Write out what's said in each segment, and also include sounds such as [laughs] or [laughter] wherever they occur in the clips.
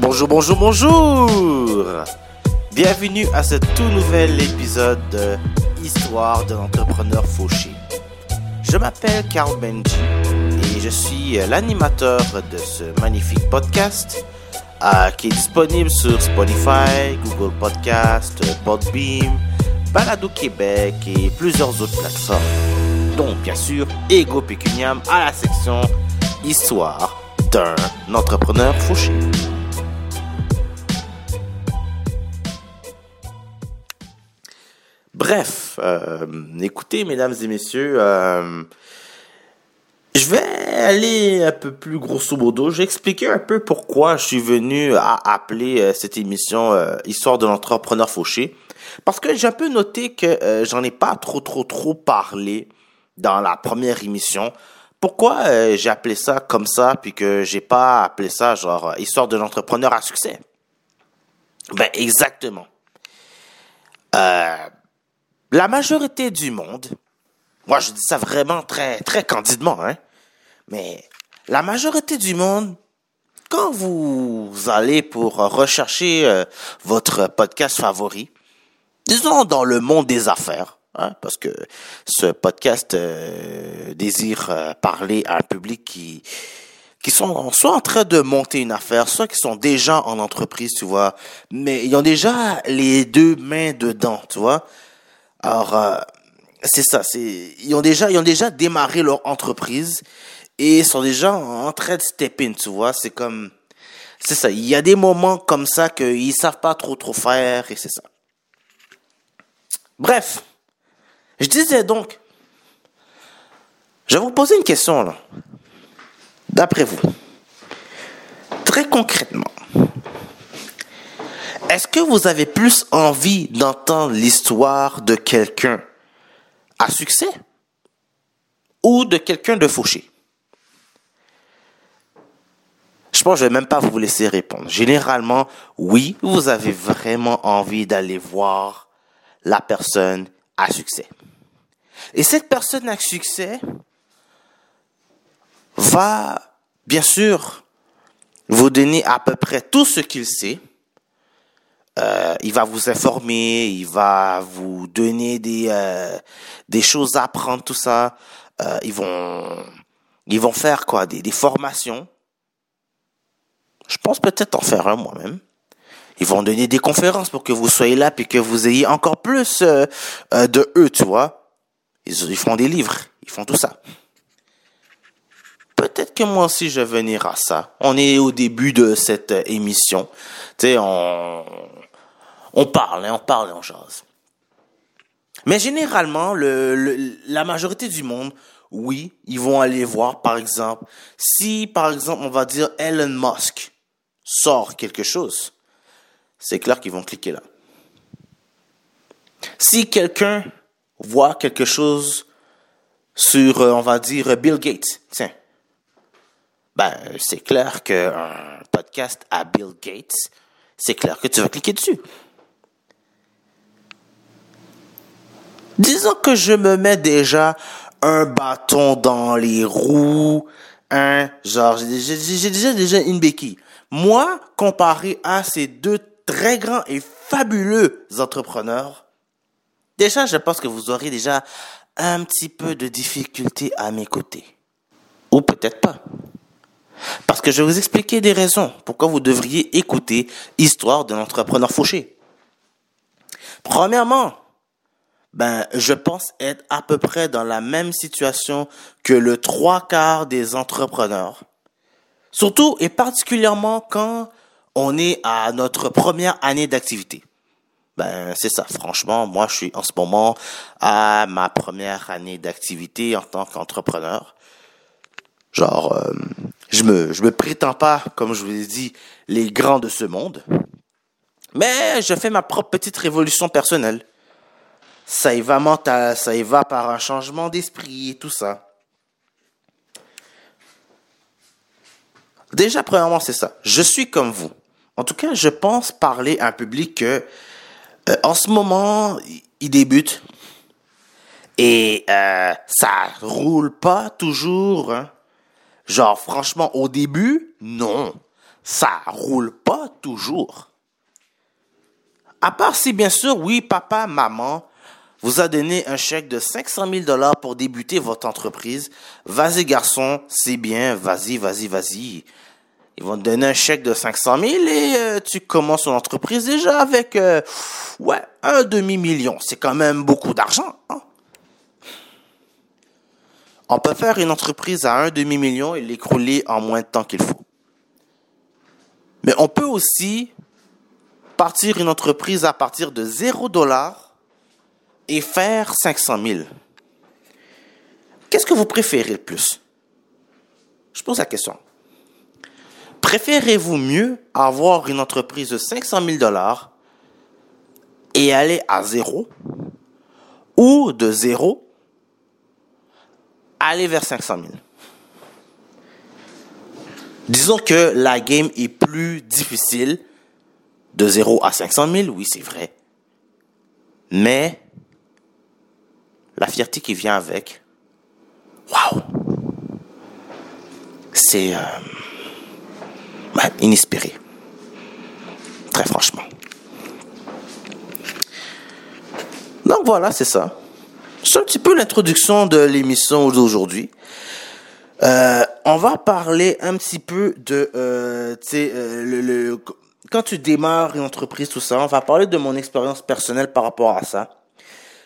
Bonjour, bonjour, bonjour, bonjour Bienvenue à ce tout nouvel épisode de Histoire de l'entrepreneur fauché. Je m'appelle Carl Benji et je suis l'animateur de ce magnifique podcast euh, qui est disponible sur Spotify, Google Podcast, Podbeam, Balado Québec et plusieurs autres plateformes. Donc, bien sûr, Ego Pecuniam à la section Histoire d'un entrepreneur fauché. Bref, euh, écoutez, mesdames et messieurs, euh, je vais aller un peu plus grosso modo. Je vais expliquer un peu pourquoi je suis venu à appeler euh, cette émission Histoire de l'entrepreneur fauché. Parce que j'ai un peu noté que j'en ai pas trop, trop, trop parlé dans la première émission. Pourquoi j'ai appelé ça comme ça, puis que j'ai pas appelé ça genre Histoire de l'entrepreneur à succès? Ben, exactement. Euh, la majorité du monde, moi je dis ça vraiment très, très candidement, hein, mais la majorité du monde, quand vous allez pour rechercher euh, votre podcast favori, disons dans le monde des affaires, hein, parce que ce podcast euh, désire euh, parler à un public qui qui sont soit en train de monter une affaire, soit qui sont déjà en entreprise, tu vois, mais ils ont déjà les deux mains dedans, tu vois. Alors, euh, c'est ça. C'est ils ont déjà ils ont déjà démarré leur entreprise et sont déjà en train de step in. Tu vois, c'est comme c'est ça. Il y a des moments comme ça qu'ils savent pas trop trop faire et c'est ça. Bref, je disais donc, je vais vous poser une question là. D'après vous, très concrètement, est-ce que vous avez plus envie d'entendre l'histoire de quelqu'un à succès ou de quelqu'un de fauché? Je pense que je vais même pas vous laisser répondre. Généralement, oui, vous avez vraiment envie d'aller voir la personne à succès. Et cette personne à succès va, bien sûr, vous donner à peu près tout ce qu'il sait, euh, il va vous informer, il va vous donner des euh, des choses à apprendre, tout ça. Euh, ils vont ils vont faire quoi des, des formations. Je pense peut-être en faire un moi-même. Ils vont donner des conférences pour que vous soyez là et que vous ayez encore plus euh, euh, de eux, tu vois. Ils, ils font des livres, ils font tout ça. Peut-être que moi aussi je vais venir à ça. On est au début de cette émission. Tu sais, on, on parle, hein, on parle et on. Mais généralement, le, la majorité du monde, oui, ils vont aller voir, par exemple, si, par exemple, on va dire Elon Musk sort quelque chose, c'est clair qu'ils vont cliquer là. Si quelqu'un voit quelque chose sur, euh, on va dire, Bill Gates, tiens, ben, c'est clair qu'un podcast à Bill Gates, c'est clair que tu vas cliquer dessus. Disons que je me mets déjà un bâton dans les roues, un genre j'ai déjà déjà une béquille. Moi, comparé à ces deux très grands et fabuleux entrepreneurs, déjà je pense que vous aurez déjà un petit peu de difficulté à m'écouter. Ou peut-être pas. Parce que je vais vous expliquer des raisons pourquoi vous devriez écouter Histoire d'un entrepreneur fauché. Premièrement, ben, je pense être à peu près dans la même situation que le trois quarts des entrepreneurs. Surtout et particulièrement quand on est à notre première année d'activité. Ben, c'est ça. Franchement, moi, je suis en ce moment à ma première année d'activité en tant qu'entrepreneur. Genre, euh, je me, je me prétends pas, comme je vous l'ai dit, les grands de ce monde. Mais je fais ma propre petite révolution personnelle ça y va mental, ça va par un changement d'esprit et tout ça. Déjà, premièrement, c'est ça. Je suis comme vous. En tout cas, je pense parler à un public que, euh, en ce moment, il débute et euh, ça roule pas toujours. Hein. Genre, franchement, au début, non. ça roule pas toujours. À part si, bien sûr, oui, papa, maman vous a donné un chèque de 500 000 dollars pour débuter votre entreprise. Vas-y, garçon, c'est bien, vas-y, vas-y, vas-y. Ils vont te donner un chèque de 500 000 et euh, tu commences ton entreprise déjà avec, euh, ouais, un demi-million. C'est quand même beaucoup d'argent. Hein? On peut faire une entreprise à un demi-million et l'écrouler en moins de temps qu'il faut. Mais on peut aussi partir une entreprise à partir de 0 dollars et faire 500 000. Qu'est-ce que vous préférez le plus? Je pose la question. Préférez-vous mieux avoir une entreprise de 500 000 dollars et aller à zéro ou de zéro aller vers 500 000? Disons que la game est plus difficile de 0 à 500 000, oui, c'est vrai. Mais la fierté qui vient avec, waouh, c'est euh, inespéré. Très franchement. Donc voilà, c'est ça. C'est un petit peu l'introduction de l'émission d'aujourd'hui. Euh, on va parler un petit peu de, euh, quand tu démarres une entreprise, tout ça. On va parler de mon expérience personnelle par rapport à ça.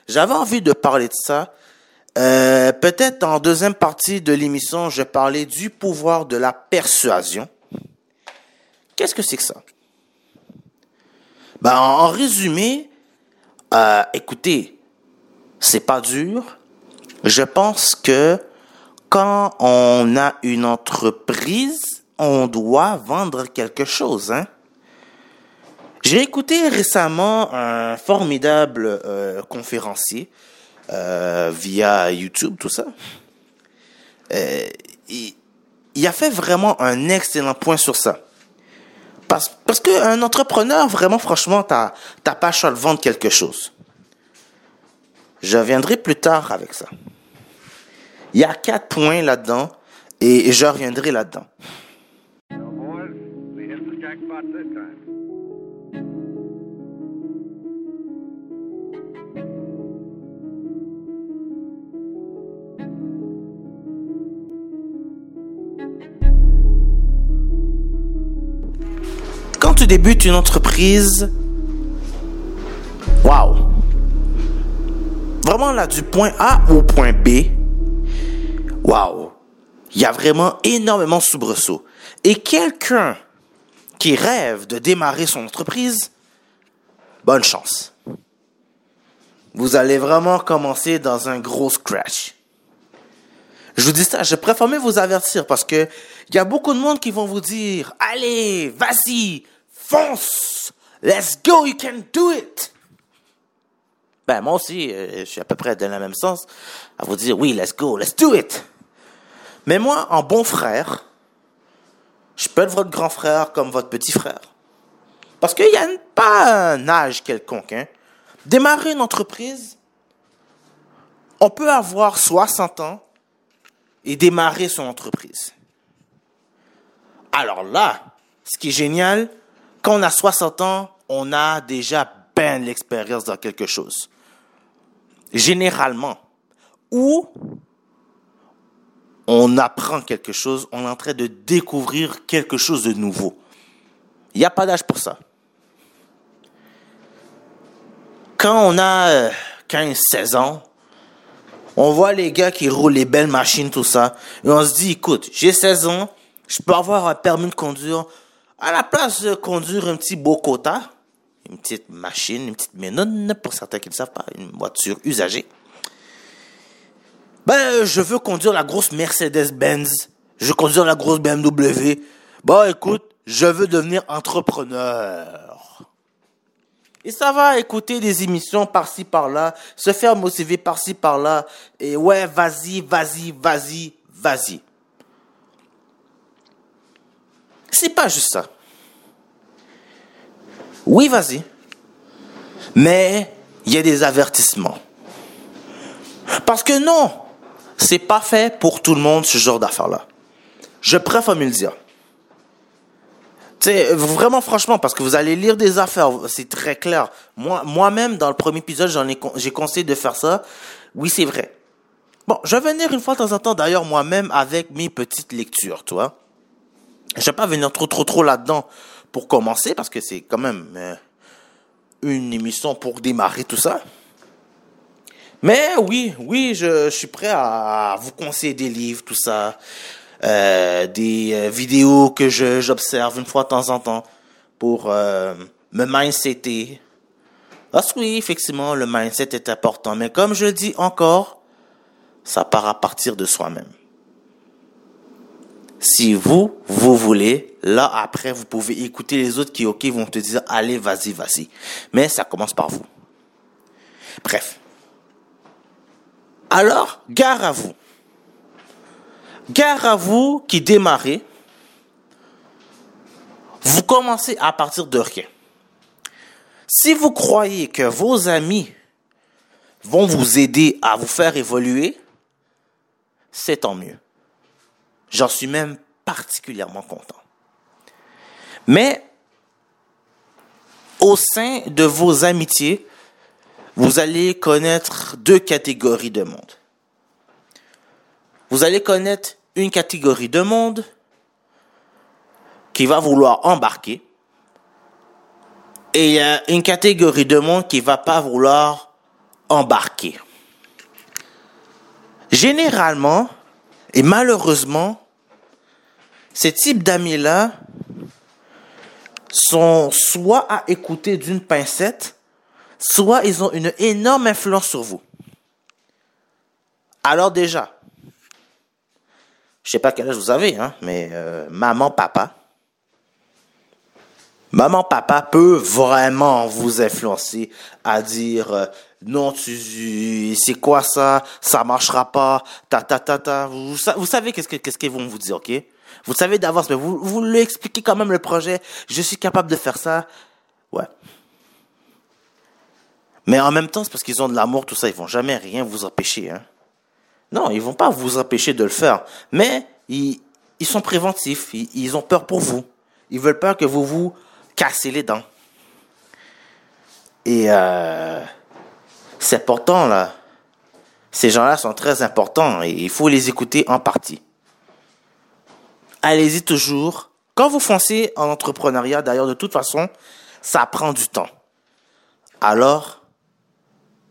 J'avais envie de parler de ça. Euh, peut-être en deuxième partie de l'émission, je parlais du pouvoir de la persuasion. Qu'est-ce que c'est que ça? Ben, en résumé, euh, écoutez, c'est pas dur. Je pense que quand on a une entreprise, on doit vendre quelque chose, hein? J'ai écouté récemment un formidable euh, conférencier euh, via YouTube, tout ça. Euh, il, a fait vraiment un excellent point sur ça. Parce, parce qu'un entrepreneur, vraiment, franchement, t'as pas à de vendre quelque chose. Je reviendrai plus tard avec ça. Il y a quatre points là-dedans et, et je reviendrai là-dedans. Tu débutes une entreprise, waouh! Vraiment là, du point A au point B, waouh! Il y a vraiment énormément de soubresauts. Et quelqu'un qui rêve de démarrer son entreprise, bonne chance. Vous allez vraiment commencer dans un gros scratch. Je vous dis ça, je préfère vous avertir parce que il y a beaucoup de monde qui vont vous dire, allez, vas-y, fonce, let's go, you can do it. Ben, moi aussi, euh, je suis à peu près dans le même sens à vous dire, oui, let's go, let's do it. Mais moi, en bon frère, je peux être votre grand frère comme votre petit frère. Parce qu'il n'y a pas un âge quelconque. Hein. Démarrer une entreprise, on peut avoir 60 ans et démarrer son entreprise. Alors là, ce qui est génial, quand on a 60 ans, on a déjà bien l'expérience dans quelque chose. Généralement. Ou on apprend quelque chose, on est en train de découvrir quelque chose de nouveau. Il n'y a pas d'âge pour ça. Quand on a 15, euh, 16 ans, on voit les gars qui roulent les belles machines, tout ça, et on se dit, écoute, j'ai 16 ans, je peux avoir un permis de conduire, à la place de conduire un petit Bocota, une petite machine, une petite ménone, pour certains qui ne savent pas, une voiture usagée. Ben, je veux conduire la grosse Mercedes-Benz. Je veux conduire la grosse BMW. Bon, écoute, je veux devenir entrepreneur. Et ça va écouter des émissions par-ci, par-là, se faire motiver par-ci, par-là. Et ouais, vas-y, vas-y, vas-y, vas-y. C'est pas juste ça. Oui, vas-y. Mais il y a des avertissements. Parce que non, c'est pas fait pour tout le monde ce genre d'affaires-là. Je préfère me le dire. sais, vraiment franchement, parce que vous allez lire des affaires, c'est très clair. Moi, moi-même, dans le premier épisode, j'en ai, j'ai conseillé de faire ça. Oui, c'est vrai. Bon, je vais venir une fois de temps en temps, d'ailleurs, moi-même, avec mes petites lectures, tu vois. Je vais pas venir trop, trop, trop là-dedans pour commencer, parce que c'est quand même euh, une émission pour démarrer tout ça. Mais oui, oui, je, suis prêt à vous conseiller des livres, tout ça, euh, des euh, vidéos que j'observe une fois de temps en temps pour euh, me mindsetter. Parce que oui, effectivement, le mindset est important, mais comme je le dis encore, ça part à partir de soi-même. Si vous, vous voulez, là après, vous pouvez écouter les autres qui, ok, vont te dire, allez, vas-y, vas-y. Mais ça commence par vous. Bref. Alors, gare à vous. Gare à vous qui démarrez. Vous commencez à partir de rien. Si vous croyez que vos amis vont vous aider à vous faire évoluer, c'est tant mieux. J'en suis même particulièrement content. Mais au sein de vos amitiés, vous allez connaître deux catégories de monde. Vous allez connaître une catégorie de monde qui va vouloir embarquer et une catégorie de monde qui va pas vouloir embarquer. Généralement et malheureusement, ces types d'amis-là sont soit à écouter d'une pincette, soit ils ont une énorme influence sur vous. Alors déjà, je sais pas quel âge vous avez, hein, mais euh, maman, papa, maman, papa peut vraiment vous influencer à dire euh, non, tu, c'est quoi ça, ça marchera pas, ta ta ta ta. Vous, savez qu'est-ce que qu'est-ce qu'ils vont vous dire, ok? Vous savez d'avance, mais vous vous lui expliquez quand même le projet. Je suis capable de faire ça. Ouais. Mais en même temps, c'est parce qu'ils ont de l'amour, tout ça, ils vont jamais rien vous empêcher. Hein. Non, ils vont pas vous empêcher de le faire. Mais ils, ils sont préventifs. Ils, ont peur pour vous. Ils veulent pas que vous vous cassez les dents. Et euh, c'est important là. Ces gens-là sont très importants et il faut les écouter en partie. Allez-y toujours. Quand vous foncez en entrepreneuriat, d'ailleurs, de toute façon, ça prend du temps. Alors,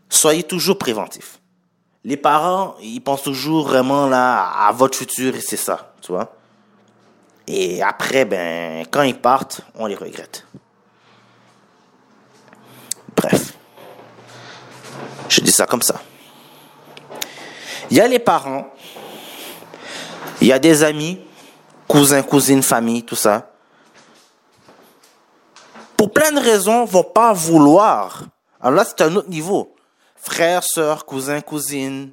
soyez toujours préventif. Les parents, ils pensent toujours vraiment là à votre futur et c'est ça, tu vois. Et après, ben, quand ils partent, on les regrette. Bref. Je dis ça comme ça. Il y a les parents, il y a des amis, cousins, cousines, famille, tout ça. Pour plein de raisons, vont pas vouloir. Alors là, c'est un autre niveau frères, sœurs, cousins, cousines,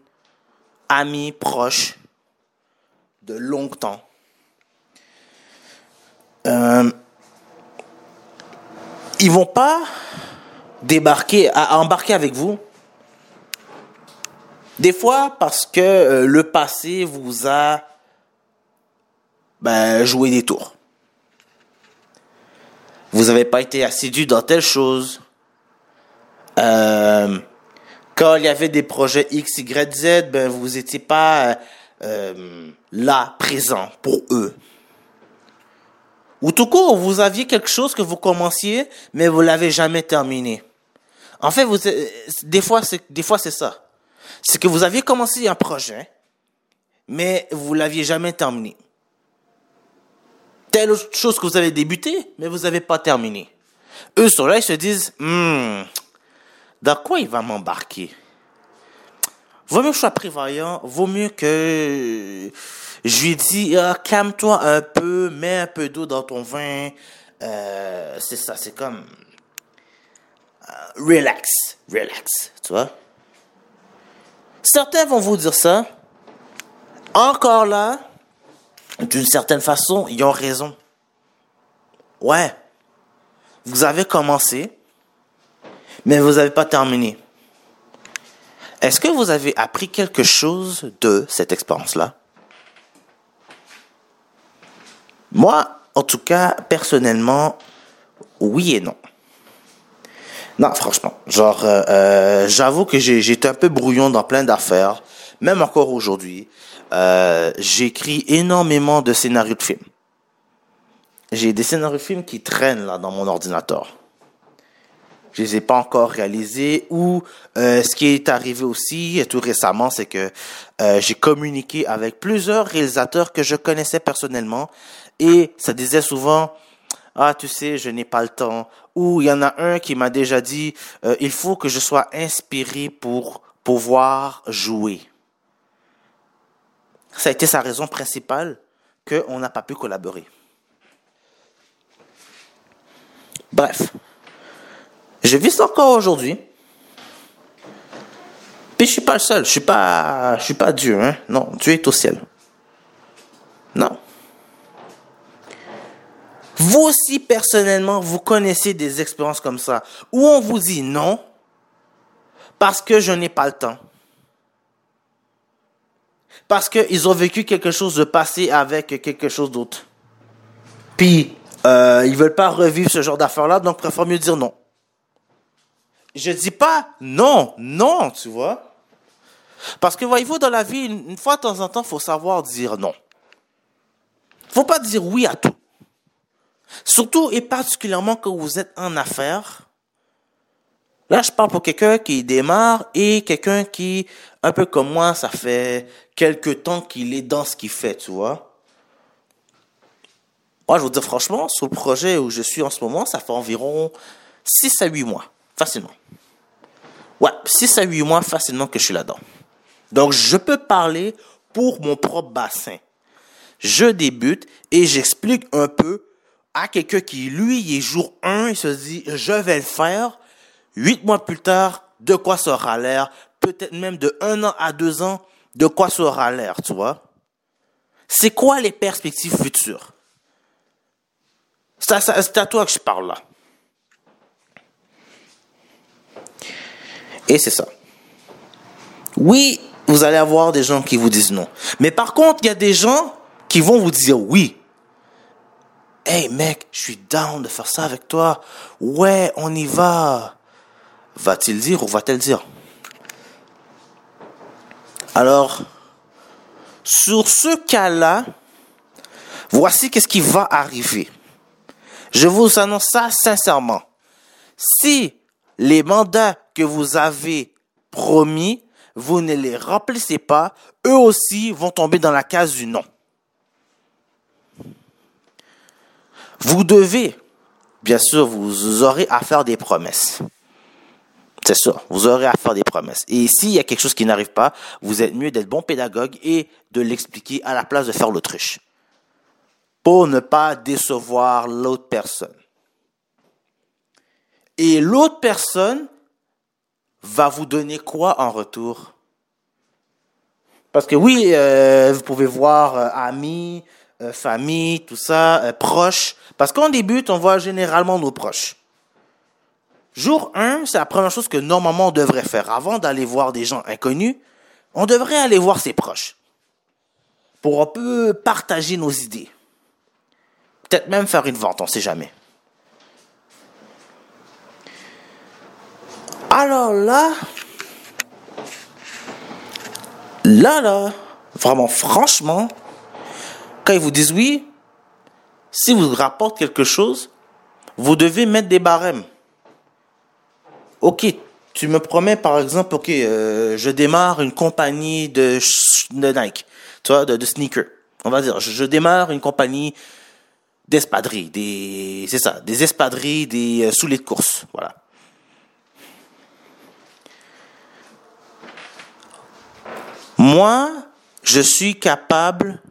amis, proches, de longtemps. Euh, ils vont pas débarquer, embarquer avec vous. Des fois parce que euh, le passé vous a ben, joué des tours. Vous n'avez pas été assidu dans telle chose. Euh, quand il y avait des projets X, Y, Z, ben vous n'étiez pas euh, là, présent pour eux. Ou tout court, vous aviez quelque chose que vous commenciez, mais vous l'avez jamais terminé. En fait, vous, euh, des fois, c'est, des fois, c'est ça. C'est que vous aviez commencé un projet, mais vous l'aviez jamais terminé. Telle autre chose que vous avez débuté, mais vous n'avez pas terminé. Eux sont là, ils se disent, hmm, dans quoi il va m'embarquer? Vaut mieux que je sois prévoyant, vaut mieux que je lui dis ah, calme-toi un peu, mets un peu d'eau dans ton vin. Euh, c'est ça, c'est comme euh, relax, relax, tu vois. Certains vont vous dire ça. Encore là, d'une certaine façon, ils ont raison. Ouais, vous avez commencé, mais vous n'avez pas terminé. Est-ce que vous avez appris quelque chose de cette expérience-là? Moi, En tout cas, personnellement, oui et non. Non, franchement, genre, euh, euh, j'avoue que j'ai j'étais un peu brouillon dans plein d'affaires, même encore aujourd'hui. Euh, j'écris énormément de scénarios de films. J'ai des scénarios de films qui traînent là dans mon ordinateur. Je les ai pas encore réalisés. Ou ce qui est arrivé aussi tout récemment, c'est que j'ai communiqué avec plusieurs réalisateurs que je connaissais personnellement et ça disait souvent ah tu sais je n'ai pas le temps ou il y en a un qui m'a déjà dit euh, il faut que je sois inspiré pour pouvoir jouer. Ça a été sa raison principale qu'on n'a pas pu collaborer. Bref, je vis encore aujourd'hui. Puis je suis pas le seul, je suis pas, je suis pas Dieu, hein. Non, Dieu est au ciel. Non. Vous aussi, personnellement, vous connaissez des expériences comme ça, où on vous dit non, parce que je n'ai pas le temps. Parce qu'ils ont vécu quelque chose de passé avec quelque chose d'autre. Puis, euh, ils veulent pas revivre ce genre d'affaires-là, donc préfèrent mieux dire non. Je dis pas non, non, tu vois. Parce que voyez-vous, dans la vie, une fois de temps en temps, faut savoir dire non. Faut pas dire oui à tout. Surtout et particulièrement quand vous êtes en affaires. Là, je parle pour quelqu'un qui démarre et quelqu'un qui, un peu comme moi, ça fait quelque temps qu'il est dans ce qu'il fait, tu vois. Moi, je vous dis franchement, sur le projet où je suis en ce moment, ça fait environ 6 à 8 mois, facilement. Ouais, 6 à 8 mois facilement que je suis là-dedans. Donc, je peux parler pour mon propre bassin. Je débute et j'explique un peu à quelqu'un qui, lui, il est jour 1, il se dit, je vais le faire. Huit mois plus tard, de quoi sera l'air? Peut-être même de un an à deux ans, de quoi sera l'air, tu vois? C'est quoi les perspectives futures? C'est à, toi que je parle là. Et c'est ça. Oui, vous allez avoir des gens qui vous disent non. Mais par contre, il y a des gens qui vont vous dire oui. Hey mec, je suis down de faire ça avec toi. Ouais, on y va. Va-t-il dire ou va-t-elle dire? Alors, sur ce cas-là, voici qu'est-ce qui va arriver. Je vous annonce ça sincèrement. Si les mandats que vous avez promis, vous ne les remplissez pas, eux aussi vont tomber dans la case du non. Vous devez, bien sûr, vous aurez à faire des promesses. C'est ça, vous aurez à faire des promesses. Et s'il y a quelque chose qui n'arrive pas, vous êtes mieux d'être bon pédagogue et de l'expliquer à la place de faire l'autruche. Pour ne pas décevoir l'autre personne. Et l'autre personne va vous donner quoi en retour? Parce que oui, euh, vous pouvez voir euh, amis, euh, famille, tout ça, proches. Parce qu'en débute, on voit généralement nos proches. Jour 1, c'est la première chose que normalement on devrait faire. Avant d'aller voir des gens inconnus, on devrait aller voir ses proches. Pour un peu partager nos idées. Peut-être même faire une vente, on ne sait jamais. Alors là, là, là, vraiment franchement, quand ils vous disent oui, si vous rapportez quelque chose, vous devez mettre des barèmes. Ok, tu me promets par exemple, ok, euh, je démarre une compagnie de, Nike, tu vois, de, sneakers. On va dire, je, démarre une compagnie d'espadrilles, des, c'est ça, des espadrilles, des euh, de course, voilà. Moi, je suis capable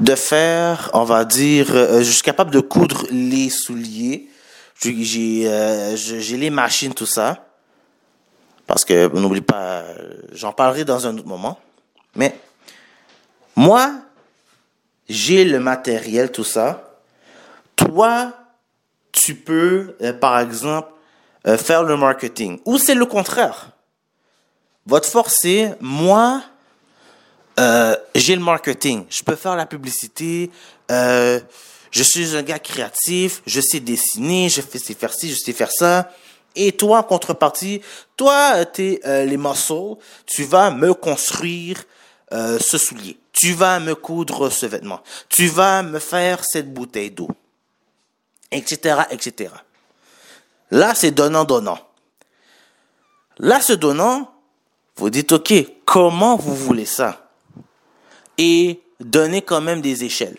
de faire, on va dire, euh, je suis capable de coudre les souliers. J'ai euh, les machines, tout ça. Parce que, n'oublie pas, j'en parlerai dans un autre moment. Mais, moi, j'ai le matériel, tout ça. Toi, tu peux, euh, par exemple, faire le marketing. Ou c'est le contraire. Votre force, c'est, moi, euh, j'ai le marketing, je peux faire la publicité, euh, je suis un gars créatif, je sais dessiner, je sais faire ci, je sais faire ça. Et toi, en contrepartie, toi, t'es euh, les muscles, tu vas me construire euh, ce soulier. Tu vas me coudre ce vêtement. Tu vas me faire cette bouteille d'eau. Etc., etc. Là, c'est donnant-donnant. Là, ce donnant, vous dites, OK, comment vous voulez ça? Et donnez quand même des échelles.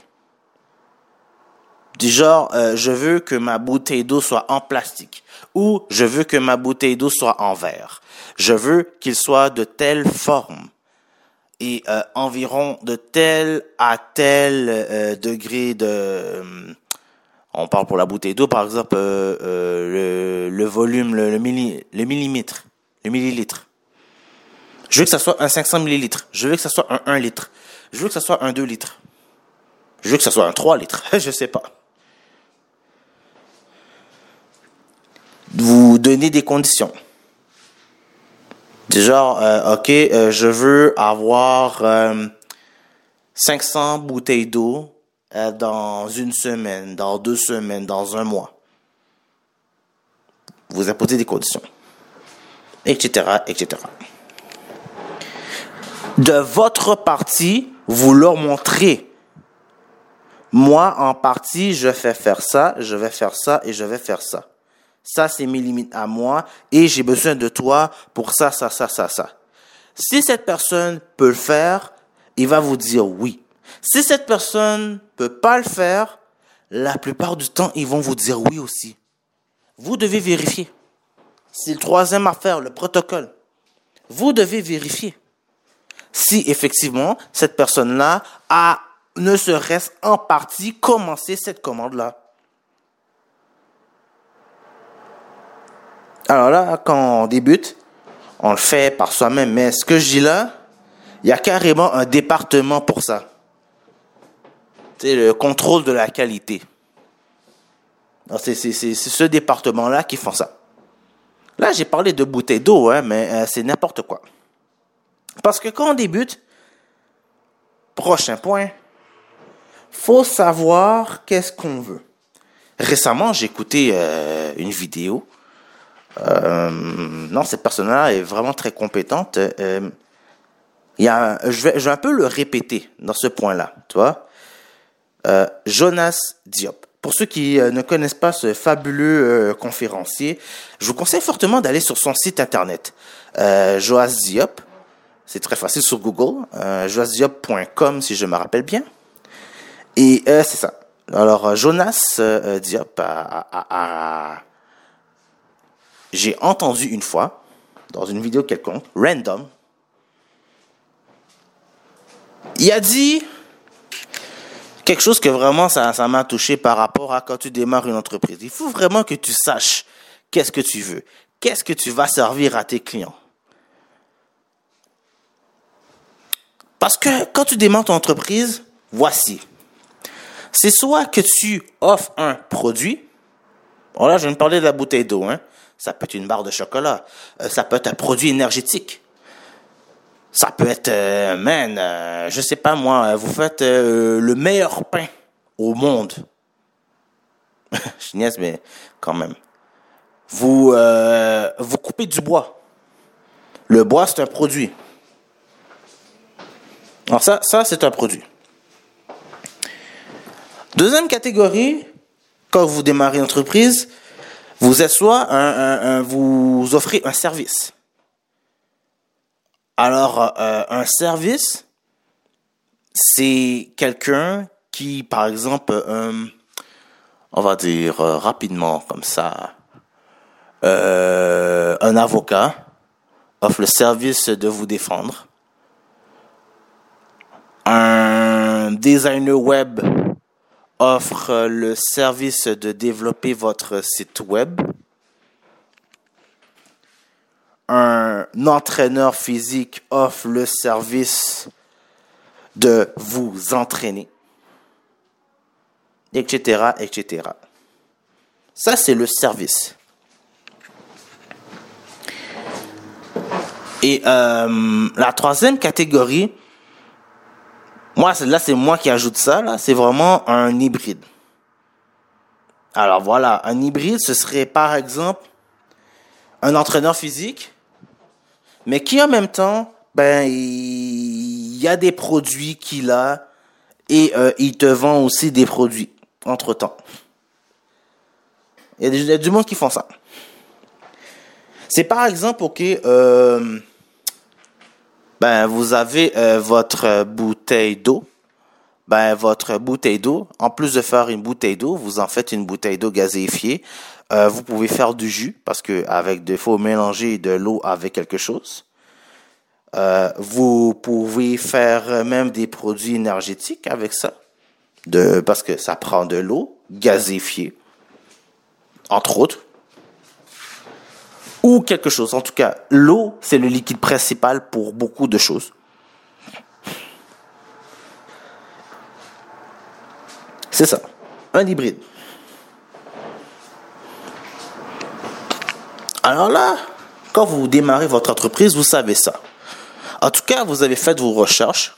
Du genre, euh, je veux que ma bouteille d'eau soit en plastique ou je veux que ma bouteille d'eau soit en verre. Je veux qu'il soit de telle forme et euh, environ de tel à tel euh, degré de... on parle pour la bouteille d'eau, par exemple, le, volume, le, le, le millimètre, le millilitre. Je veux que ça soit un 500 millilitres. Je veux que ça soit un 1 litre. Je veux que ça soit un 2 litres. Je veux que ça soit un 3 litres. [laughs] je sais pas. Vous donnez des conditions. Genre, euh, ok, euh, je veux avoir 500 euh, bouteilles d'eau dans une semaine, dans deux semaines, dans un mois. Vous imposez des conditions. Etc., etc de votre partie, vous leur montrez. Moi, en partie, je fais faire ça, je vais faire ça et je vais faire ça. Ça, c'est mes limites à moi et j'ai besoin de toi pour ça, ça, ça, ça, ça. Si cette personne peut le faire, il va vous dire oui. Si cette personne peut pas le faire, la plupart du temps, ils vont vous dire oui aussi. Vous devez vérifier. C'est le troisième affaire, le protocole. Vous devez vérifier si effectivement cette personne-là a, ne serait-ce en partie, commencé cette commande-là. Alors là, quand on débute, on le fait par soi-même. Mais ce que je dis là, il y a carrément un département pour ça. C'est le contrôle de la qualité. C'est ce département-là qui font ça. Là, j'ai parlé de bouteilles d'eau, hein, mais euh, c'est n'importe quoi. Parce que quand on débute, prochain point, faut savoir qu'est-ce qu'on veut. Récemment, j'ai écouté euh, une vidéo. Euh, non, cette personne-là est vraiment très compétente. Euh, y a, je, vais, je vais un peu le répéter dans ce point-là, tu vois. Jonas Diop. Pour ceux qui ne connaissent pas ce fabuleux conférencier, je vous conseille fortement d'aller sur son site internet. Jonas Diop, c'est très facile sur Google, euh, joasdiop.com si je me rappelle bien. Et euh, c'est ça. Alors, euh, Jonas Diop j'ai entendu une fois, dans une vidéo quelconque, random, il a dit quelque chose que vraiment ça m'a touché par rapport à quand tu démarres une entreprise. Il faut vraiment que tu saches qu'est-ce que tu veux, qu'est-ce que tu vas servir à tes clients. Parce que quand tu démarres ton entreprise, voici. C'est soit que tu offres un produit. Bon là, je viens de parler de la bouteille d'eau. Hein. Ça peut être une barre de chocolat. Euh, ça peut être un produit énergétique. Ça peut être, euh, man, euh, je sais pas moi, vous faites le meilleur pain au monde. [laughs] je niaise, mais quand même. Vous, vous coupez du bois. Le bois, c'est un produit. Alors ça, ça c'est un produit. Deuxième catégorie, quand vous démarrez une entreprise, vous êtes un, vous offrez un service. Alors, euh, un service, c'est quelqu'un qui, par exemple, euh, on va dire euh, rapidement comme ça, un avocat offre le service de vous défendre un designer web offre le service de développer votre site web. Un entraîneur physique offre le service de vous entraîner, etc., etc. Ça, c'est le service. Et euh, la troisième catégorie, moi, là, c'est moi qui ajoute ça, là. C'est vraiment un hybride. Alors voilà, un hybride, ce serait par exemple un entraîneur physique, mais qui en même temps, ben, il y a des produits qu'il a et euh, il te vend aussi des produits entre temps. Il y, a du monde qui font ça. C'est par exemple, ok, euh, ben vous avez euh, votre bouteille d'eau. Ben votre bouteille d'eau, en plus de faire une bouteille d'eau, vous en faites une bouteille d'eau gazéifiée. Euh, vous pouvez faire du jus parce que avec il faut mélanger de l'eau avec quelque chose. Euh, vous pouvez faire même des produits énergétiques avec ça, de parce que ça prend de l'eau gazéifiée, entre autres ou quelque chose. En tout cas, l'eau, c'est le liquide principal pour beaucoup de choses. C'est ça, un hybride. Alors là, quand vous démarrez votre entreprise, vous savez ça. En tout cas, vous avez fait vos recherches.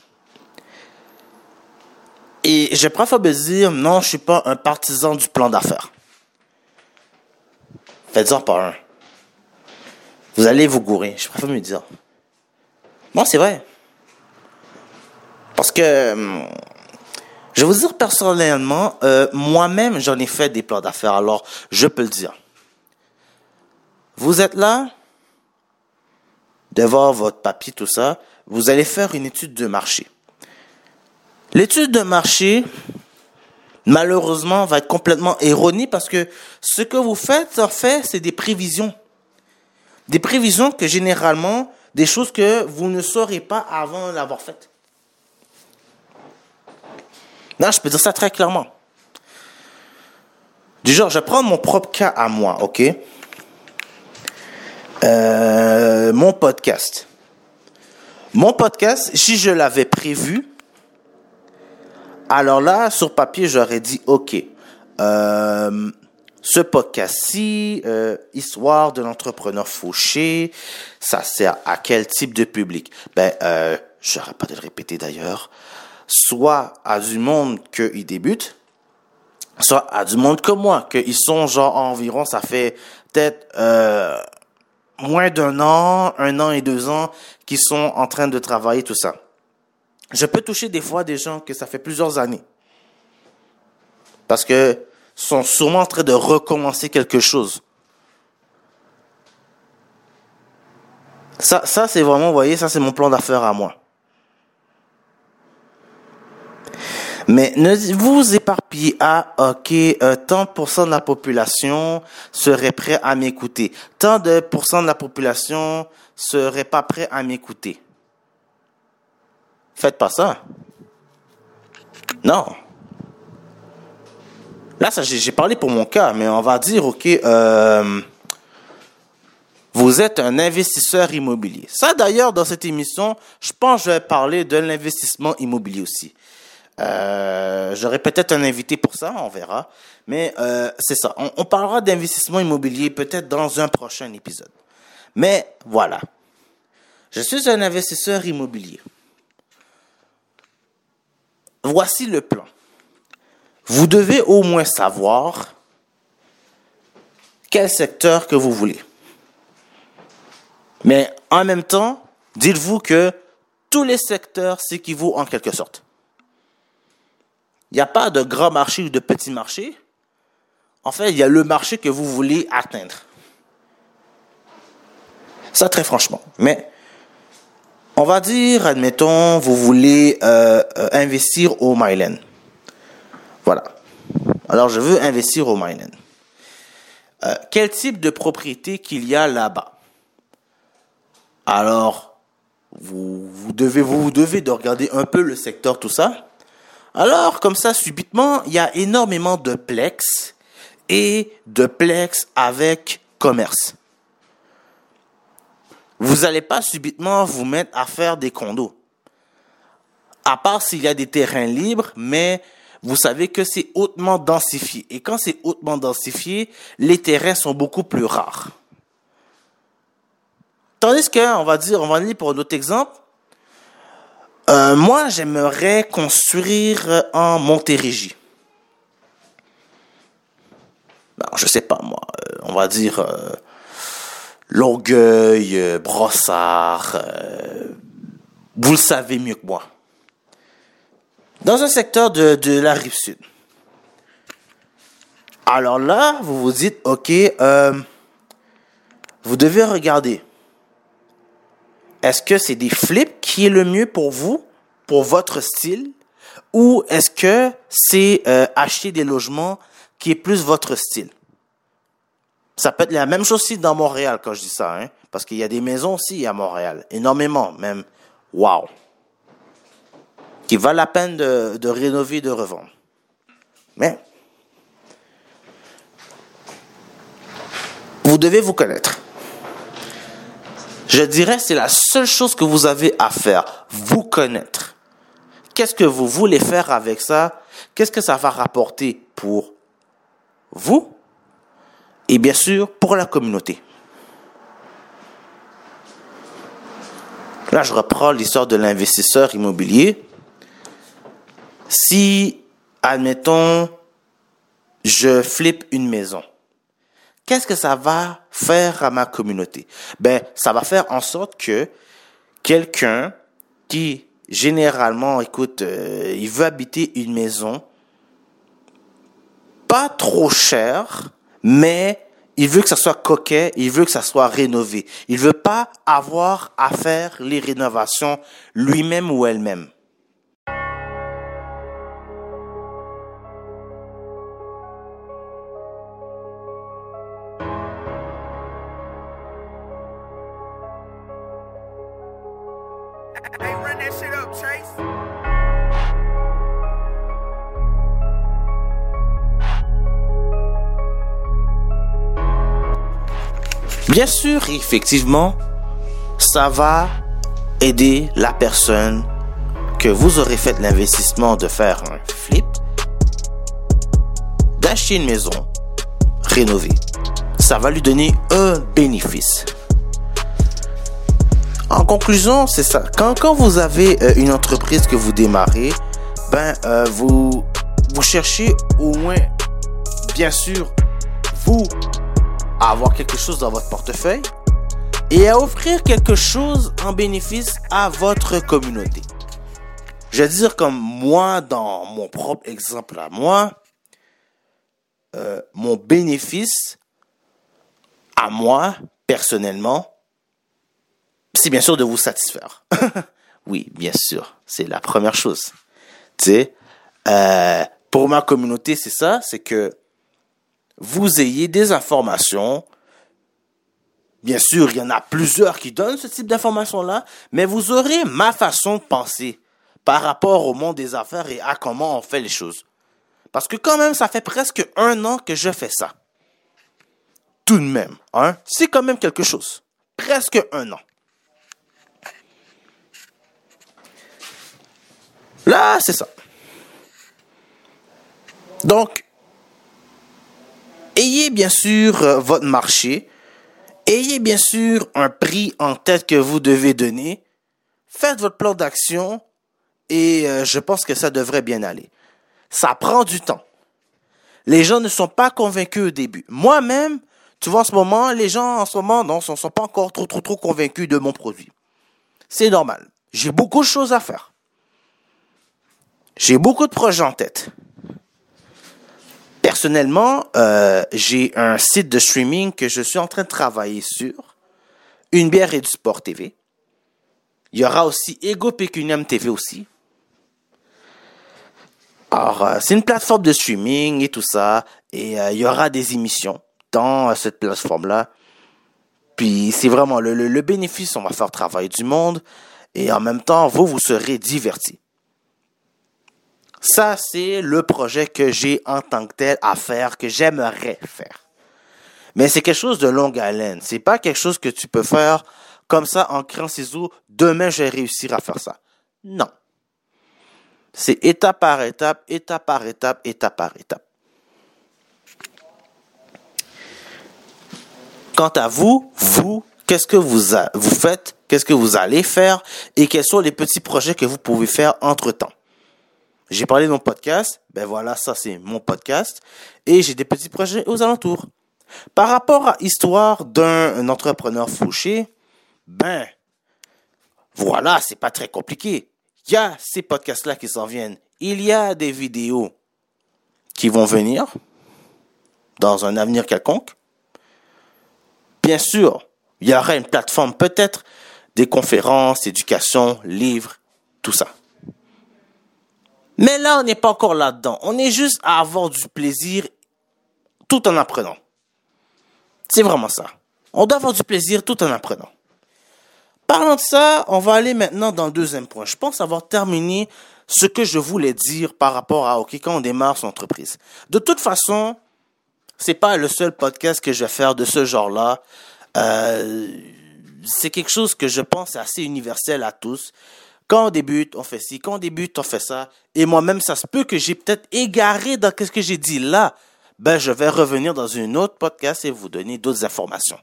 Et je préfère me dire, non, je suis pas un partisan du plan d'affaires. Faites-en par un. Vous allez vous gourer, je préfère me dire. Non, c'est vrai. Parce que, hum, je vais vous dire personnellement, euh, moi-même, j'en ai fait des plans d'affaires, alors je peux le dire. Vous êtes là, devant votre papier, tout ça, vous allez faire une étude de marché. L'étude de marché, malheureusement, va être complètement erronée parce que ce que vous faites, en fait, c'est des prévisions. Des prévisions que généralement, des choses que vous ne saurez pas avant l'avoir faites. Non, je peux dire ça très clairement. Du genre, je prends mon propre cas à moi, ok? Euh, mon podcast. Mon podcast, si je l'avais prévu, alors là, sur papier, j'aurais dit, ok, euh, ce podcast-ci, euh, Histoire de l'entrepreneur fauché, ça sert à quel type de public? Ben, euh, j'aurais pas de le répéter d'ailleurs. Soit à du monde qui débute, soit à du monde comme moi, qu'ils sont genre environ, ça fait peut-être euh, moins d'un an, un an et deux ans, qui sont en train de travailler tout ça. Je peux toucher des fois des gens que ça fait plusieurs années. Parce que sont sûrement en train de recommencer quelque chose. Ça, ça c'est vraiment, vous voyez, ça c'est mon plan d'affaires à moi. Mais ne vous éparpillez à, ok, euh, tant pour cent de la population serait prêt à m'écouter. Tant de pourcents de la population serait pas prêt à m'écouter. Faites pas ça. Non. Là, j'ai parlé pour mon cas, mais on va dire, OK, euh, vous êtes un investisseur immobilier. Ça, d'ailleurs, dans cette émission, je pense que je vais parler de l'investissement immobilier aussi. Euh, J'aurai peut-être un invité pour ça, on verra. Mais euh, c'est ça. On, on parlera d'investissement immobilier peut-être dans un prochain épisode. Mais voilà. Je suis un investisseur immobilier. Voici le plan vous devez au moins savoir quel secteur que vous voulez. Mais en même temps, dites-vous que tous les secteurs s'équivaut en quelque sorte. Il n'y a pas de grand marché ou de petit marché. En fait, il y a le marché que vous voulez atteindre. Ça, très franchement. Mais on va dire, admettons, vous voulez euh, euh, investir au Myland. Voilà. Alors, je veux investir au Mainland. Euh, quel type de propriété qu'il y a là-bas? Alors, vous, devez, regarder un peu le secteur, tout ça. Alors, comme ça, subitement, il y a énormément de plex et de plex avec commerce. Vous n'allez pas subitement vous mettre à faire des condos. À part s'il y a des terrains libres, mais vous savez que c'est hautement densifié. Et quand c'est hautement densifié, les terrains sont beaucoup plus rares. Tandis que, on va dire, on va aller pour un autre exemple. Euh, moi, j'aimerais construire en Montérégie. ben, je sais pas moi, euh, on va dire euh, Longueuil, euh, Brossard, vous le savez mieux que moi. Dans un secteur de, de la rive sud. Alors là, vous vous dites, ok, vous devez regarder. Est-ce que c'est des flips qui est le mieux pour vous, pour votre style, ou est-ce que c'est acheter des logements qui est plus votre style? Ça peut être la même chose aussi dans Montréal quand je dis ça, hein, parce qu'il y a des maisons aussi à Montréal, énormément même. Wow. Qui valent la peine de, de rénover, de revendre. Mais vous devez vous connaître. Je dirais c'est la seule chose que vous avez à faire, vous connaître. Qu'est-ce que vous voulez faire avec ça? Qu'est-ce que ça va rapporter pour vous? Et bien sûr pour la communauté. Là, je reprends l'histoire de l'investisseur immobilier. Si, admettons, je flippe une maison, qu'est-ce que ça va faire à ma communauté? Ben, ça va faire en sorte que quelqu'un qui, généralement, écoute, euh, il veut habiter une maison, pas trop cher, mais il veut que ça soit coquet, il veut que ça soit rénové. Il veut pas avoir à faire les rénovations lui-même ou elle-même. Bien sûr, effectivement, ça va aider la personne que vous aurez fait l'investissement de faire un flip, d'acheter une maison rénovée. Ça va lui donner un bénéfice. En conclusion, c'est ça. Quand, quand vous avez euh, une entreprise que vous démarrez, ben euh, vous vous cherchez au moins, bien sûr, vous à avoir quelque chose dans votre portefeuille et à offrir quelque chose en bénéfice à votre communauté. Je vais dire comme moi, dans mon propre exemple à moi, euh, mon bénéfice à moi, personnellement, c'est bien sûr de vous satisfaire. [laughs] oui, bien sûr, c'est la première chose. Tu sais, euh, pour ma communauté, c'est ça, c'est que vous ayez des informations. Bien sûr, il y en a plusieurs qui donnent ce type d'informations-là, mais vous aurez ma façon de penser par rapport au monde des affaires et à comment on fait les choses. Parce que quand même, ça fait presque un an que je fais ça. Tout de même, hein? C'est quand même quelque chose. Presque un an. Là, c'est ça. Donc, ayez bien sûr euh, votre marché, ayez bien sûr un prix en tête que vous devez donner, faites votre plan d'action et euh, je pense que ça devrait bien aller. Ça prend du temps. Les gens ne sont pas convaincus au début. Moi-même, tu vois, en ce moment, les gens en ce moment ne sont, sont pas encore trop, trop, trop convaincus de mon produit. C'est normal. J'ai beaucoup de choses à faire. J'ai beaucoup de projets en tête. Personnellement, euh, j'ai un site de streaming que je suis en train de travailler sur. Une bière et du sport TV. Il y aura aussi Ego Pecunium TV aussi. Alors, euh, c'est une plateforme de streaming et tout ça. Et euh, il y aura des émissions dans cette plateforme-là. Puis c'est vraiment le, le, le bénéfice, on va faire travailler du monde. Et en même temps, vous, vous serez divertis. Ça, c'est le projet que j'ai en tant que tel à faire, que j'aimerais faire. Mais c'est quelque chose de longue haleine. C'est pas quelque chose que tu peux faire comme ça en créant ciseaux. Demain, je vais réussir à faire ça. Non. C'est étape par étape, étape par étape, étape par étape. Quant à vous, vous, qu'est-ce que vous, vous faites, qu'est-ce que vous allez faire et quels sont les petits projets que vous pouvez faire entre temps. J'ai parlé de mon podcast, ben voilà, ça c'est mon podcast, et j'ai des petits projets aux alentours. Par rapport à l'histoire d'un entrepreneur fauché, ben voilà, c'est pas très compliqué. Il y a ces podcasts-là qui s'en viennent. Il y a des vidéos qui vont venir dans un avenir quelconque. Bien sûr, il y aura une plateforme peut-être des conférences, éducation, livres, tout ça. Mais là, on n'est pas encore là-dedans. On est juste à avoir du plaisir tout en apprenant. C'est vraiment ça. On doit avoir du plaisir tout en apprenant. Parlant de ça, on va aller maintenant dans le deuxième point. Je pense avoir terminé ce que je voulais dire par rapport à OK quand on démarre son entreprise. De toute façon, c'est pas le seul podcast que je vais faire de ce genre-là. Euh, c'est quelque chose que je pense assez universel à tous. Quand on débute, on fait ci. Quand on débute, on fait ça. Et moi-même, ça se peut que j'ai peut-être égaré dans ce que j'ai dit là. Ben, je vais revenir dans une autre podcast et vous donner d'autres informations.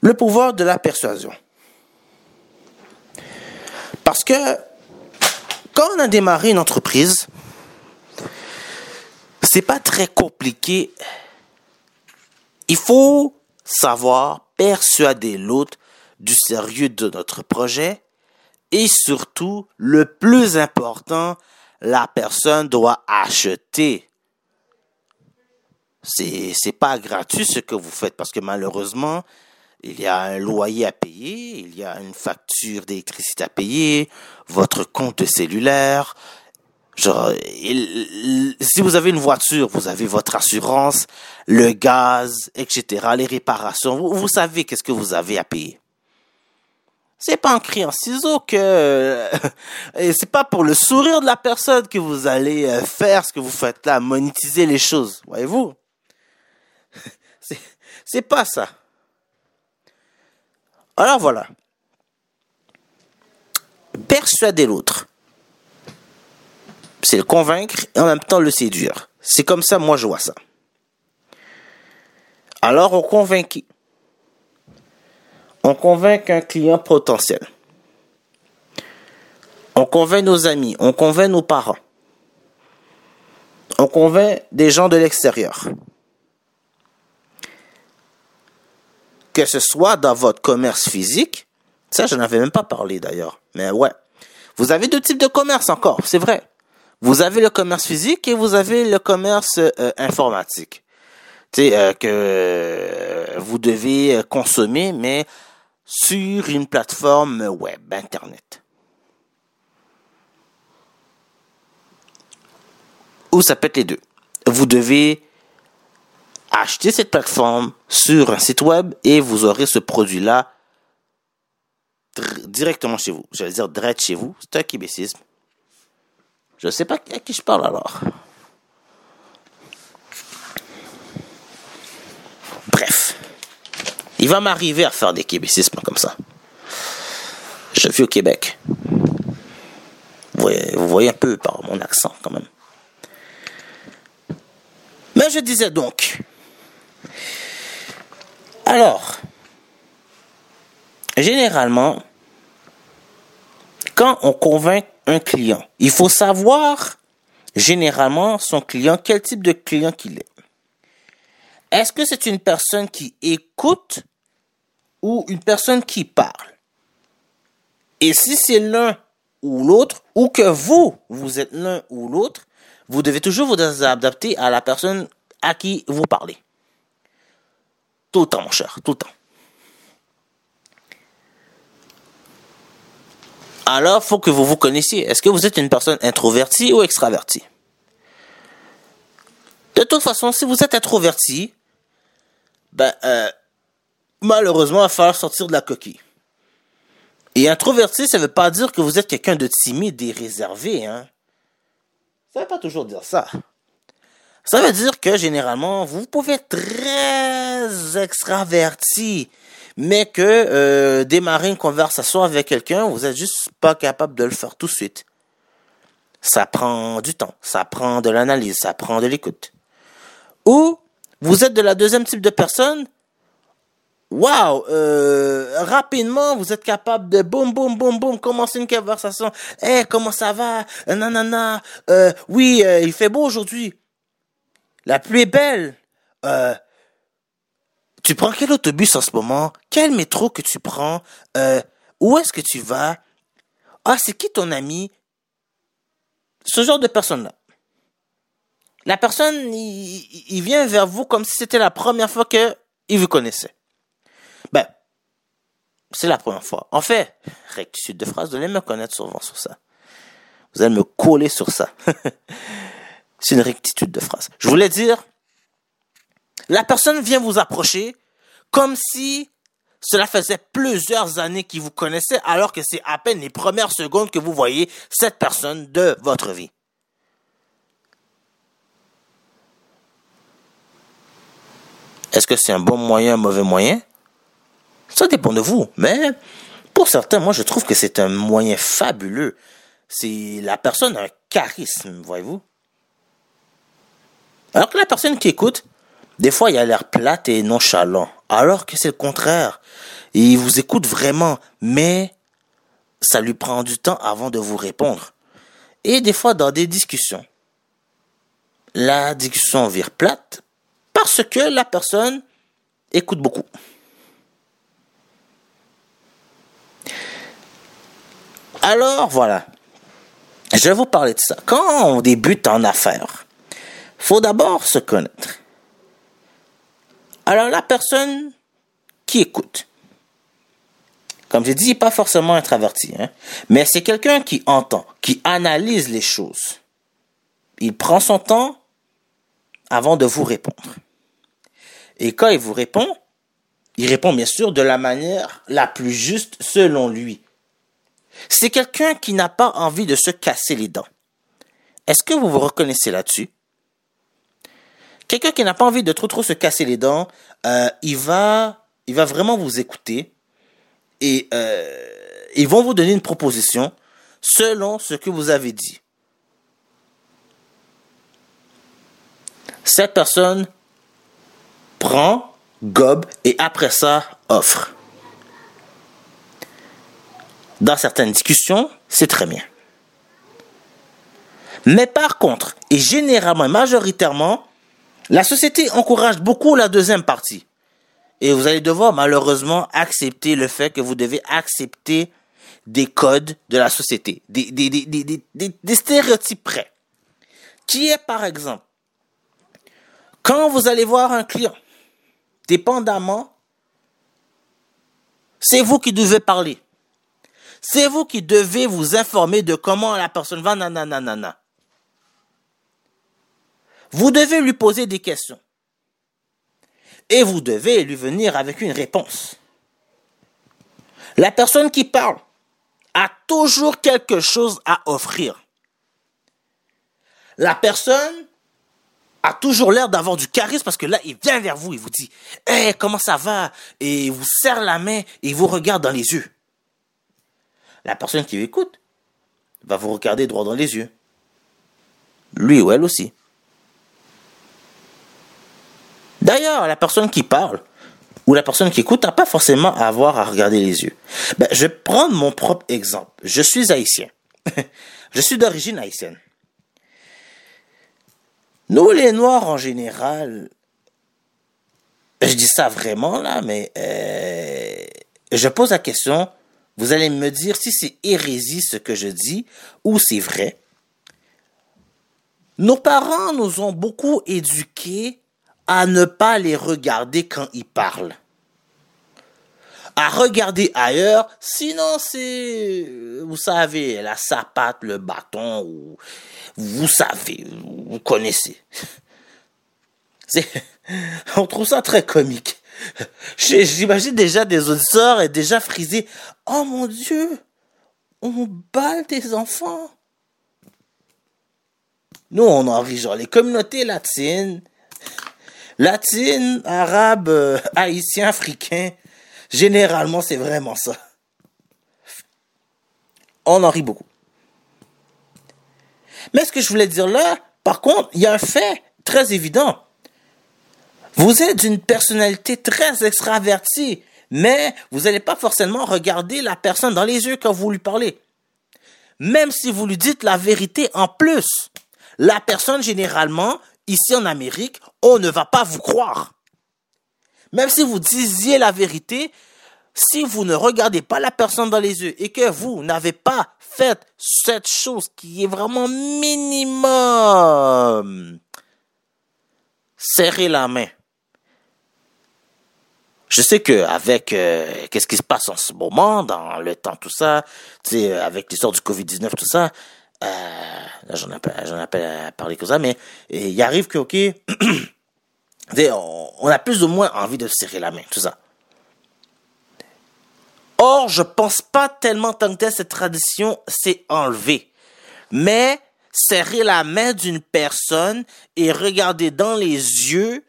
Le pouvoir de la persuasion. Parce que quand on a démarré une entreprise, c'est pas très compliqué. Il faut savoir persuader l'autre du sérieux de notre projet et surtout, le plus important, la personne doit acheter. C'est, c'est pas gratuit ce que vous faites parce que malheureusement, il y a un loyer à payer, il y a une facture d'électricité à payer, votre compte cellulaire. Si vous avez une voiture, vous avez votre assurance, le gaz, etc., les réparations. Vous savez qu'est-ce que vous avez à payer. C'est pas en criant ciseaux que [laughs] et c'est pas pour le sourire de la personne que vous allez euh, faire ce que vous faites là, monétiser les choses, voyez-vous? [laughs] C'est pas ça. Alors voilà. Persuader l'autre. C'est le convaincre et en même temps le séduire. C'est comme ça, moi, je vois ça. Alors, on convainc On convainc un client potentiel. On convainc nos amis. On convainc nos parents. On convainc des gens de l'extérieur. que ce soit dans votre commerce physique, ça, je n'avais même pas parlé d'ailleurs, mais ouais. Vous avez deux types de commerce encore, c'est vrai. Vous avez le commerce physique et vous avez le commerce euh, informatique. Tu sais, euh, que vous devez consommer, mais sur une plateforme web, Internet. Ou ça peut être les deux. Vous devez Achetez cette plateforme sur un site web et vous aurez ce produit-là directement chez vous. J'allais dire direct chez vous. C'est un québécisme. Je ne sais pas à qui je parle alors. Bref. Il va m'arriver à faire des québécismes comme ça. Je vis au Québec. Vous voyez, vous voyez un peu par mon accent quand même. Mais je disais donc, alors, généralement, quand on convainc un client, il faut savoir généralement son client, quel type de client qu'il est. Est-ce que c'est une personne qui écoute ou une personne qui parle? Et si c'est l'un ou l'autre, ou que vous, vous êtes l'un ou l'autre, vous devez toujours vous adapter à la personne à qui vous parlez. Tout le temps, mon cher, tout le temps. Alors, faut que vous vous connaissiez. Est-ce que vous êtes une personne introvertie ou extravertie? De toute façon, si vous êtes introverti, ben, euh, malheureusement, il va falloir sortir de la coquille. Et introverti, ça ne veut pas dire que vous êtes quelqu'un de timide et réservé, hein. Ça ne veut pas toujours dire ça. Ça veut dire que généralement, vous pouvez être très extraverti, mais que euh, démarrer une conversation avec quelqu'un, vous êtes juste pas capable de le faire tout de suite. Ça prend du temps, ça prend de l'analyse, ça prend de l'écoute. Ou vous êtes de la deuxième type de personne, Wow, euh, rapidement, vous êtes capable de boum, boum, boum, boum, commencer une conversation. Eh, comment ça va? Nanana. Euh, oui, euh, il fait beau aujourd'hui. La pluie est belle. Euh, tu prends quel autobus en ce moment? Quel métro que tu prends? Où est-ce que tu vas? Ah, c'est qui ton ami? Ce genre de personne-là. La personne, il, il vient vers vous comme si c'était la première fois qu'il vous connaissait. Ben, c'est la première fois. En fait, rectitude de phrase, vous allez me connaître souvent sur ça. Vous allez me coller sur ça. [laughs] c'est une rectitude de phrase. Je voulais dire, la personne vient vous approcher comme si cela faisait plusieurs années qu'il vous connaissait alors que c'est à peine les premières secondes que vous voyez cette personne de votre vie. Est-ce que c'est un bon moyen, un mauvais moyen? Ça dépend de vous. Mais pour certains, moi, je trouve que c'est un moyen fabuleux. C'est la personne a un charisme, voyez-vous. Alors que la personne qui écoute, des fois, il a l'air plate et nonchalant. Alors que c'est le contraire. Il vous écoute vraiment, mais ça lui prend du temps avant de vous répondre. Et des fois, dans des discussions, la discussion vire plate parce que la personne écoute beaucoup. Alors voilà, je vais vous parler de ça. Quand on débute en affaires, faut d'abord se connaître. Alors la personne qui écoute, comme j'ai dit, pas forcément introverti, hein, mais c'est quelqu'un qui entend, qui analyse les choses. Il prend son temps avant de vous répondre. Et quand il vous répond, il répond bien sûr de la manière la plus juste selon lui. C'est quelqu'un qui n'a pas envie de se casser les dents. Est-ce que vous vous reconnaissez là-dessus? Quelqu'un qui n'a pas envie de trop trop se casser les dents, euh, il va, il va vraiment vous écouter et euh, ils vont vous donner une proposition selon ce que vous avez dit. Cette personne prend, gobe et après ça offre. Dans certaines discussions, c'est très bien. Mais par contre, et généralement, majoritairement, la société encourage beaucoup la deuxième partie. Et vous allez devoir malheureusement accepter le fait que vous devez accepter des codes de la société, des, des, stéréotypes prêts. Qui est par exemple, quand vous allez voir un client, dépendamment, c'est vous qui devez parler. C'est vous qui devez vous informer de comment la personne va, nanana. Vous devez lui poser des questions. Et vous devez lui venir avec une réponse. La personne qui parle a toujours quelque chose à offrir. La personne a toujours l'air d'avoir du charisme parce que là, il vient vers vous, il vous dit, hé, comment ça va? Et il vous serre la main et il vous regarde dans les yeux. La personne qui écoute va vous regarder droit dans les yeux. Lui ou elle aussi. D'ailleurs, la personne qui parle ou la personne qui écoute n'a pas forcément à avoir à regarder les yeux. Ben, je vais prendre mon propre exemple. Je suis haïtien. [laughs] je suis d'origine haïtienne. Nous, les Noirs, en général, je dis ça vraiment là, mais euh, je pose la question, vous allez me dire si c'est hérésie ce que je dis ou c'est vrai. Nos parents nous ont beaucoup éduqués à ne pas les regarder quand ils parlent. À regarder ailleurs, sinon c'est, vous savez, la sapate, le bâton, ou vous savez, vous connaissez. [laughs] on trouve ça très comique. J'imagine déjà des auditeurs et déjà frisés. Oh mon Dieu, on balle des enfants. Nous, on en rit, genre les communautés latines, latines, arabes, euh, haïtiens, africains, généralement, c'est vraiment ça. On en rit beaucoup. Mais ce que je voulais dire là, par contre, il y a un fait très évident. Vous êtes d'une personnalité très extravertie, mais vous n'allez pas forcément regarder la personne dans les yeux quand vous lui parlez. Même si vous lui dites la vérité en plus, la personne généralement, ici en Amérique, on ne va pas vous croire. Même si vous disiez la vérité, si vous ne regardez pas la personne dans les yeux et que vous n'avez pas fait cette chose qui est vraiment minimum, serrez la main. Je sais que avec euh, qu'est-ce qui se passe en ce moment, dans le temps, tout ça, tu sais, avec l'histoire du Covid-19, tout ça, euh, j'en ai, j'en ai parlé que ça, mais il arrive que, ok, [clears throat] on a plus ou moins envie de serrer la main, tout ça. Or, je pense pas tellement tant que cette tradition s'est enlevée. Mais serrer la main d'une personne et regarder dans les yeux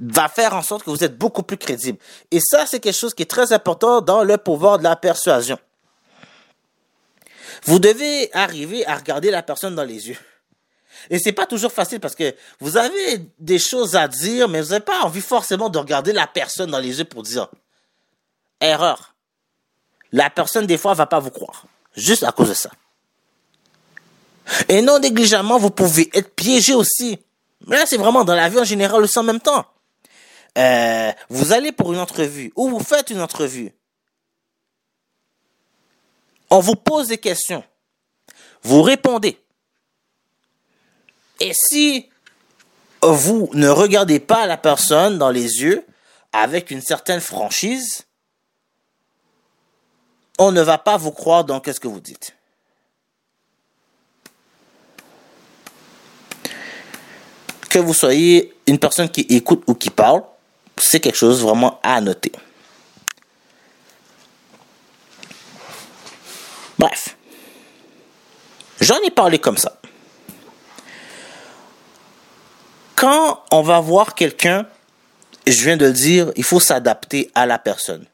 va faire en sorte que vous êtes beaucoup plus crédible. Et ça, c'est quelque chose qui est très important dans le pouvoir de la persuasion. Vous devez arriver à regarder la personne dans les yeux. Et c'est pas toujours facile parce que vous avez des choses à dire, mais vous n'avez pas envie forcément de regarder la personne dans les yeux pour dire erreur. La personne, des fois, va pas vous croire. Juste à cause de ça. Et non négligemment, vous pouvez être piégé aussi. Mais là, c'est vraiment dans la vie en général aussi en même temps. Euh, vous allez pour une entrevue ou vous faites une entrevue. On vous pose des questions. Vous répondez. Et si vous ne regardez pas la personne dans les yeux avec une certaine franchise, on ne va pas vous croire dans qu'est-ce que vous dites. Que vous soyez une personne qui écoute ou qui parle, c'est quelque chose vraiment à noter. Bref, j'en ai parlé comme ça. Quand on va voir quelqu'un, je viens de le dire, il faut s'adapter à la personne.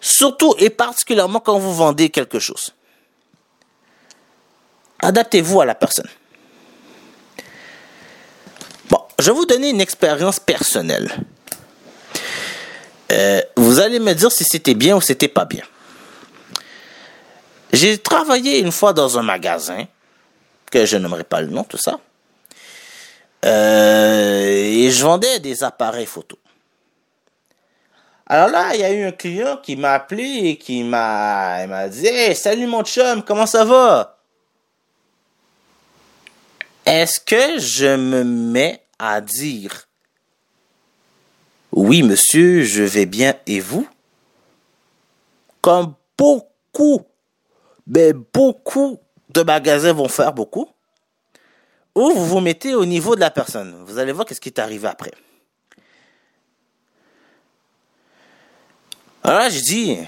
Surtout et particulièrement quand vous vendez quelque chose. Adaptez-vous à la personne. Je vais vous donner une expérience personnelle. Euh, vous allez me dire si c'était bien ou c'était pas bien. J'ai travaillé une fois dans un magasin, que je n'aimerais pas le nom, tout ça. Euh, et je vendais des appareils photo. Alors là, il y a eu un client qui m'a appelé et qui m'a, m'a dit, hey, salut mon chum, comment ça va? Est-ce que je me mets à dire, oui monsieur, je vais bien et vous? Comme beaucoup, mais ben, beaucoup de magasins vont faire beaucoup. Ou vous vous mettez au niveau de la personne. Vous allez voir qu'est-ce qui est arrivé après. Alors là, j'ai dit,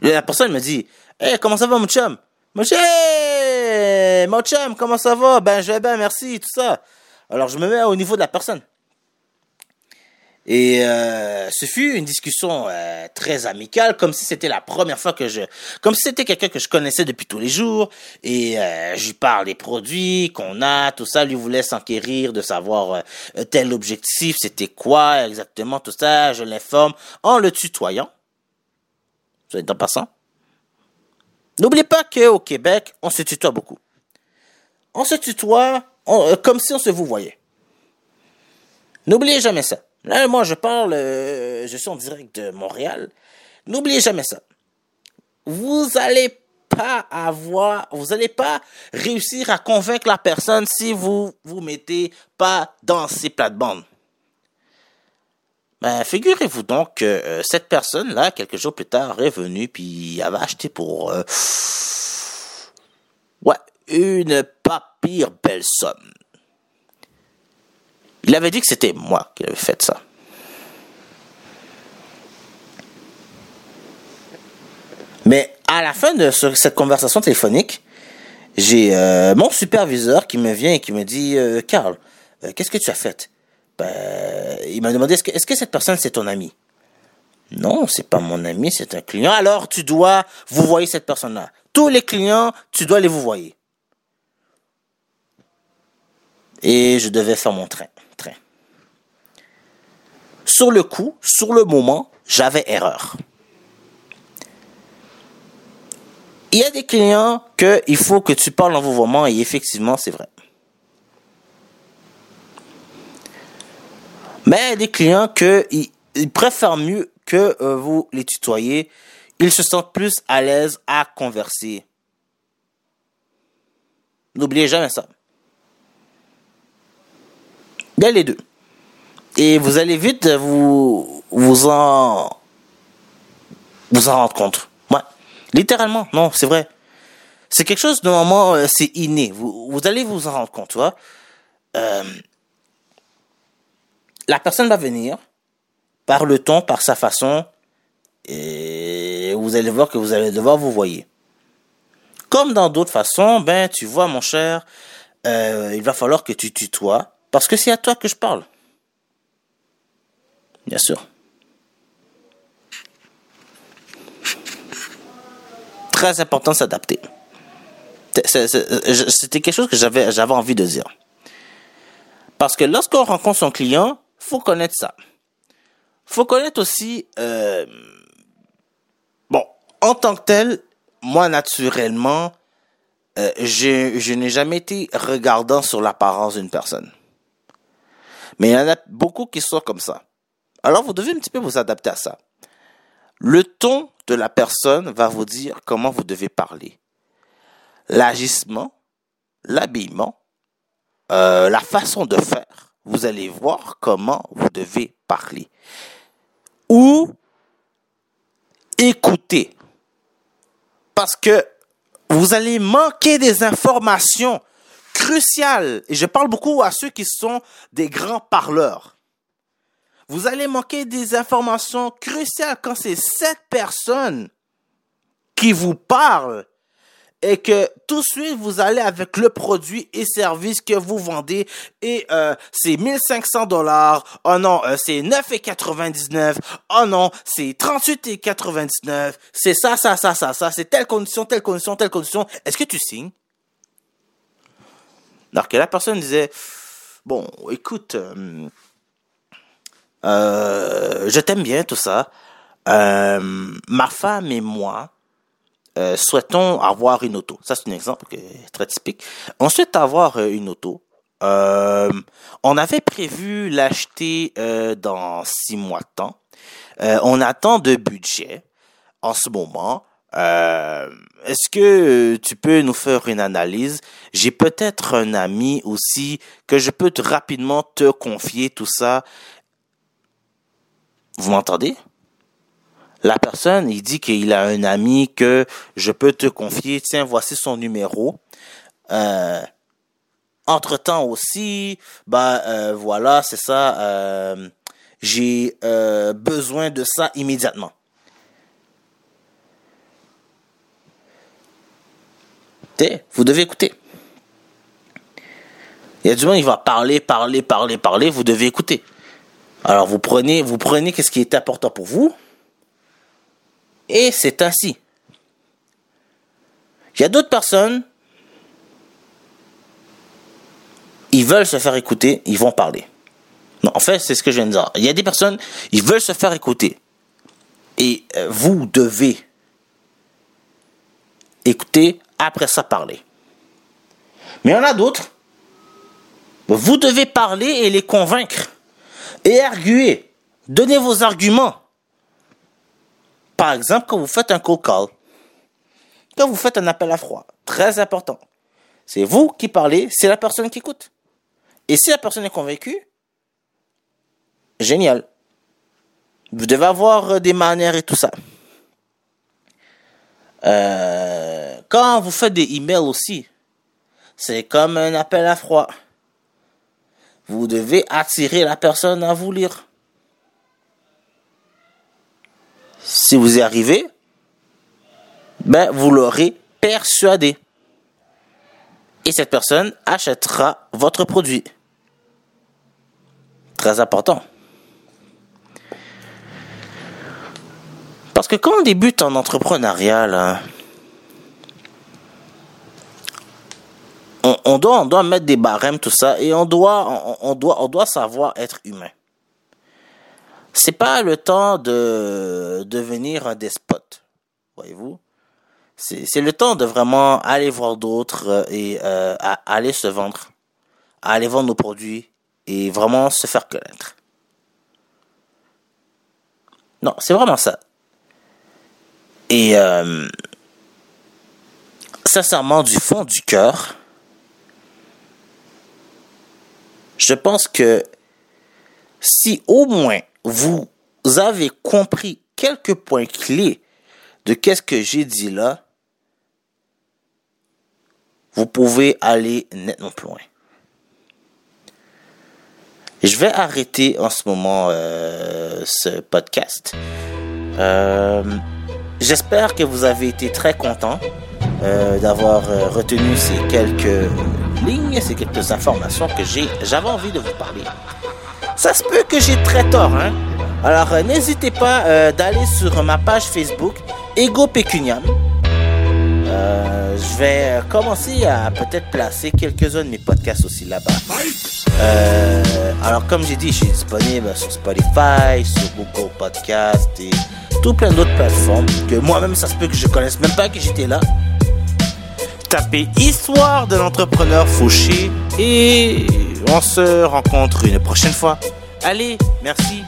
la personne me dit, hey, comment ça va, mon chum? Moi, hey, mon chum, comment ça va? Ben, je vais bien, merci, tout ça. Alors, je me mets au niveau de la personne. Et euh, ce fut une discussion euh, très amicale, comme si c'était la première fois que je, comme si c'était quelqu'un que je connaissais depuis tous les jours. Et euh, je lui parle des produits qu'on a, tout ça. Lui voulait s'enquérir de savoir tel objectif, c'était quoi exactement, tout ça. Je l'informe en le tutoyant. Vous êtes en passant. N'oubliez pas qu'au Québec, on se tutoie beaucoup. On se tutoie euh, comme si on se vous voyait. N'oubliez jamais ça. Là, moi, je parle, euh, je suis en direct de Montréal. N'oubliez jamais ça. Vous allez pas avoir, vous allez pas réussir à convaincre la personne si vous vous mettez pas dans ces plates-bandes. Ben, figurez-vous donc que euh, cette personne-là, quelques jours plus tard, est venue puis avait acheté pour ouais une pas pire belle somme. Il avait dit que c'était moi qui avais fait ça. Mais à la fin de cette conversation téléphonique, j'ai euh, mon superviseur qui me vient et qui me dit Carl, qu'est-ce que tu as fait? Ben, il m'a demandé est-ce que, est-ce que cette personne c'est ton ami? Non, c'est pas mon ami, c'est un client. Alors tu dois vous voyez cette personne-là. Tous les clients, tu dois les vous voyer. Et je devais faire mon train. Sur le coup, sur le moment, j'avais erreur. Il y a des clients que il faut que tu parles en vouvoiement et effectivement, c'est vrai. Mais il y a des clients que ils, préfèrent mieux que euh, vous les tutoyez. Ils se sentent plus à l'aise à converser. N'oubliez jamais ça. Il y a les deux. Et vous allez vite vous, vous en, vous en rendre compte. Ouais. Littéralement. Non, c'est vrai. C'est quelque chose, normalement, euh, c'est inné. Vous, vous allez vous en rendre compte, tu vois. Euh, la personne va venir par le ton, par sa façon, et vous allez voir que vous allez devoir vous voyer. Comme dans d'autres façons, ben tu vois mon cher, euh, il va falloir que tu tutoies parce que c'est à toi que je parle. Bien sûr. Très important s'adapter. C'était quelque chose que j'avais j'avais envie de dire. Parce que lorsqu'on rencontre son client, faut connaître ça. Faut connaître aussi euh, bon en tant que tel, moi naturellement, euh, je, je n'ai jamais été regardant sur l'apparence d'une personne. Mais il y en a beaucoup qui sont comme ça. Alors vous devez un petit peu vous adapter à ça. Le ton de la personne va vous dire comment vous devez parler. L'agissement, l'habillement, euh, la façon de faire. Vous allez voir comment vous devez parler. Ou écouter. Parce que vous allez manquer des informations crucial. Et je parle beaucoup à ceux qui sont des grands parleurs. Vous allez manquer des informations cruciales quand c'est cette personne qui vous parle et que tout de suite vous allez avec le produit et service que vous vendez et euh, c'est 1500 dollars. Oh non, euh, c'est 9,99. Oh non, c'est 38,99. C'est ça, ça, ça, ça, ça. C'est telle condition, telle condition, telle condition. Est-ce que tu signes? Alors que la personne disait, bon, écoute, euh, euh, je t'aime bien tout ça. Euh, ma femme et moi souhaitons avoir une auto. Ça c'est un exemple très typique. On souhaite avoir une auto. on avait prévu l'acheter dans six mois de temps. on attend de budget en ce moment. Euh, est-ce que tu peux nous faire une analyse? J'ai peut-être un ami aussi que je peux rapidement te confier tout ça. Vous m'entendez? La personne, il dit qu'il a un ami que je peux te confier. Tiens, voici son numéro. Euh, entre temps aussi, bah euh, voilà, c'est ça. Euh, j'ai euh, besoin de ça immédiatement. Vous devez écouter. Il y a du monde qui va parler, parler, parler, parler, vous devez écouter. Alors vous prenez, vous prenez qu'est-ce qui est important pour vous, et c'est ainsi. Il y a d'autres personnes, ils veulent se faire écouter, ils vont parler. Non, en fait, c'est ce que je viens de dire. Il y a des personnes, ils veulent se faire écouter. Et euh, vous devez écouter après ça parler. Mais il y en a d'autres. Vous devez parler et les convaincre. Et arguer. Donnez vos arguments. Par exemple, quand vous faites un call call, quand vous faites un appel à froid, très important. C'est vous qui parlez, c'est la personne qui écoute. Et si la personne est convaincue, génial. Vous devez avoir des manières et tout ça. Euh, quand vous faites des emails aussi, c'est comme un appel à froid. Vous devez attirer la personne à vous lire. Si vous y arrivez, ben vous l'aurez persuadé. Et cette personne achètera votre produit. Très important. Parce que quand on débute en entrepreneuriat, on doit, on doit mettre des barèmes, tout ça, et on doit, on, doit, on doit savoir être humain. C'est pas le temps de devenir un despote, voyez-vous. C'est le temps de vraiment aller voir d'autres euh, et euh, aller se vendre, aller vendre nos produits et vraiment se faire connaître. Non, c'est vraiment ça. Et euh, sincèrement, du fond du cœur, je pense que si au moins vous avez compris quelques points clés de qu'est-ce que j'ai dit là, vous pouvez aller nettement plus loin. Je vais arrêter en ce moment euh, ce podcast. Euh, J'espère que vous avez été très content euh, d'avoir euh, retenu ces quelques lignes, ces quelques informations que j'ai, j'avais envie de vous parler. Ça se peut que j'ai très tort, hein. Alors euh, n'hésitez pas d'aller sur ma page Facebook Ego Pecuniam. je vais commencer à peut-être placer quelques-uns de mes podcasts aussi là-bas. alors comme j'ai dit, je suis disponible sur Spotify, sur Google Podcast et tout plein d'autres plateformes que moi-même ça se peut que je connaisse même pas que j'étais là. Tapez Histoire de l'entrepreneur fauché et on se rencontre une prochaine fois. Allez, merci.